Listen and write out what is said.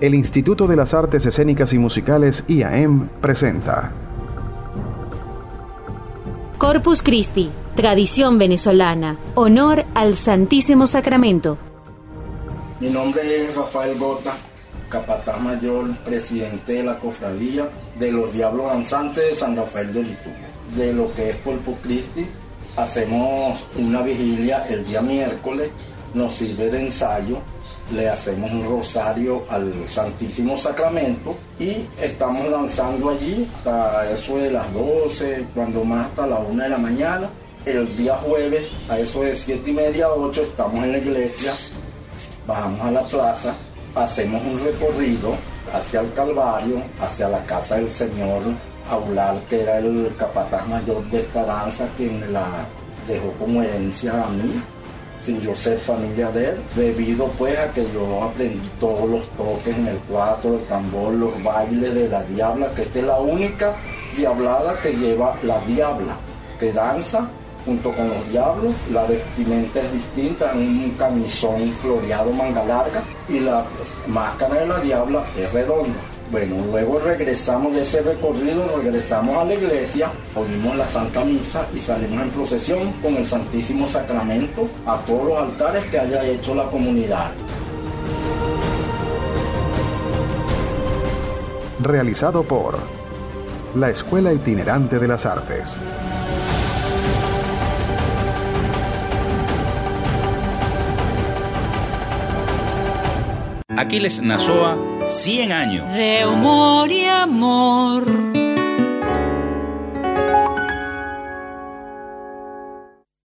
el Instituto de las Artes Escénicas y Musicales IAM presenta Corpus Christi, tradición venezolana, honor al Santísimo Sacramento. Mi nombre es Rafael Gota, capataz mayor, presidente de la cofradía de los Diablos Danzantes de San Rafael de Litú. De lo que es Corpus Christi, hacemos una vigilia el día miércoles, nos sirve de ensayo le hacemos un rosario al Santísimo Sacramento y estamos danzando allí hasta eso de las 12, cuando más hasta la 1 de la mañana. El día jueves, a eso de 7 y media, 8, estamos en la iglesia, bajamos a la plaza, hacemos un recorrido hacia el Calvario, hacia la casa del Señor Aular, que era el capataz mayor de esta danza, quien la dejó como herencia a mí sin yo ser familia de él, debido pues a que yo aprendí todos los toques en el cuatro, el tambor, los bailes de la diabla, que esta es la única diablada que lleva la diabla, que danza junto con los diablos, la vestimenta es distinta, un camisón floreado manga larga y la máscara de la diabla es redonda. Bueno, luego regresamos de ese recorrido, regresamos a la iglesia, oímos la Santa Misa y salimos en procesión con el Santísimo Sacramento a todos los altares que haya hecho la comunidad. Realizado por la Escuela Itinerante de las Artes. Aquiles Nazoa, 100 años. De humor y amor